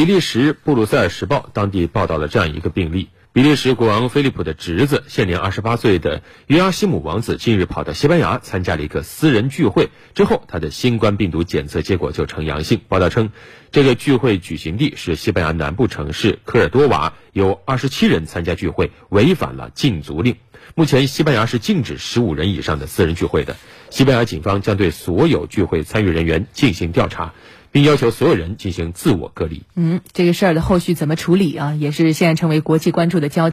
比利时布鲁塞尔时报当地报道了这样一个病例：比利时国王菲利普的侄子，现年二十八岁的约阿希姆王子，近日跑到西班牙参加了一个私人聚会，之后他的新冠病毒检测结果就呈阳性。报道称，这个聚会举行地是西班牙南部城市科尔多瓦，有二十七人参加聚会，违反了禁足令。目前，西班牙是禁止十五人以上的私人聚会的。西班牙警方将对所有聚会参与人员进行调查。并要求所有人进行自我隔离。嗯，这个事儿的后续怎么处理啊，也是现在成为国际关注的焦点。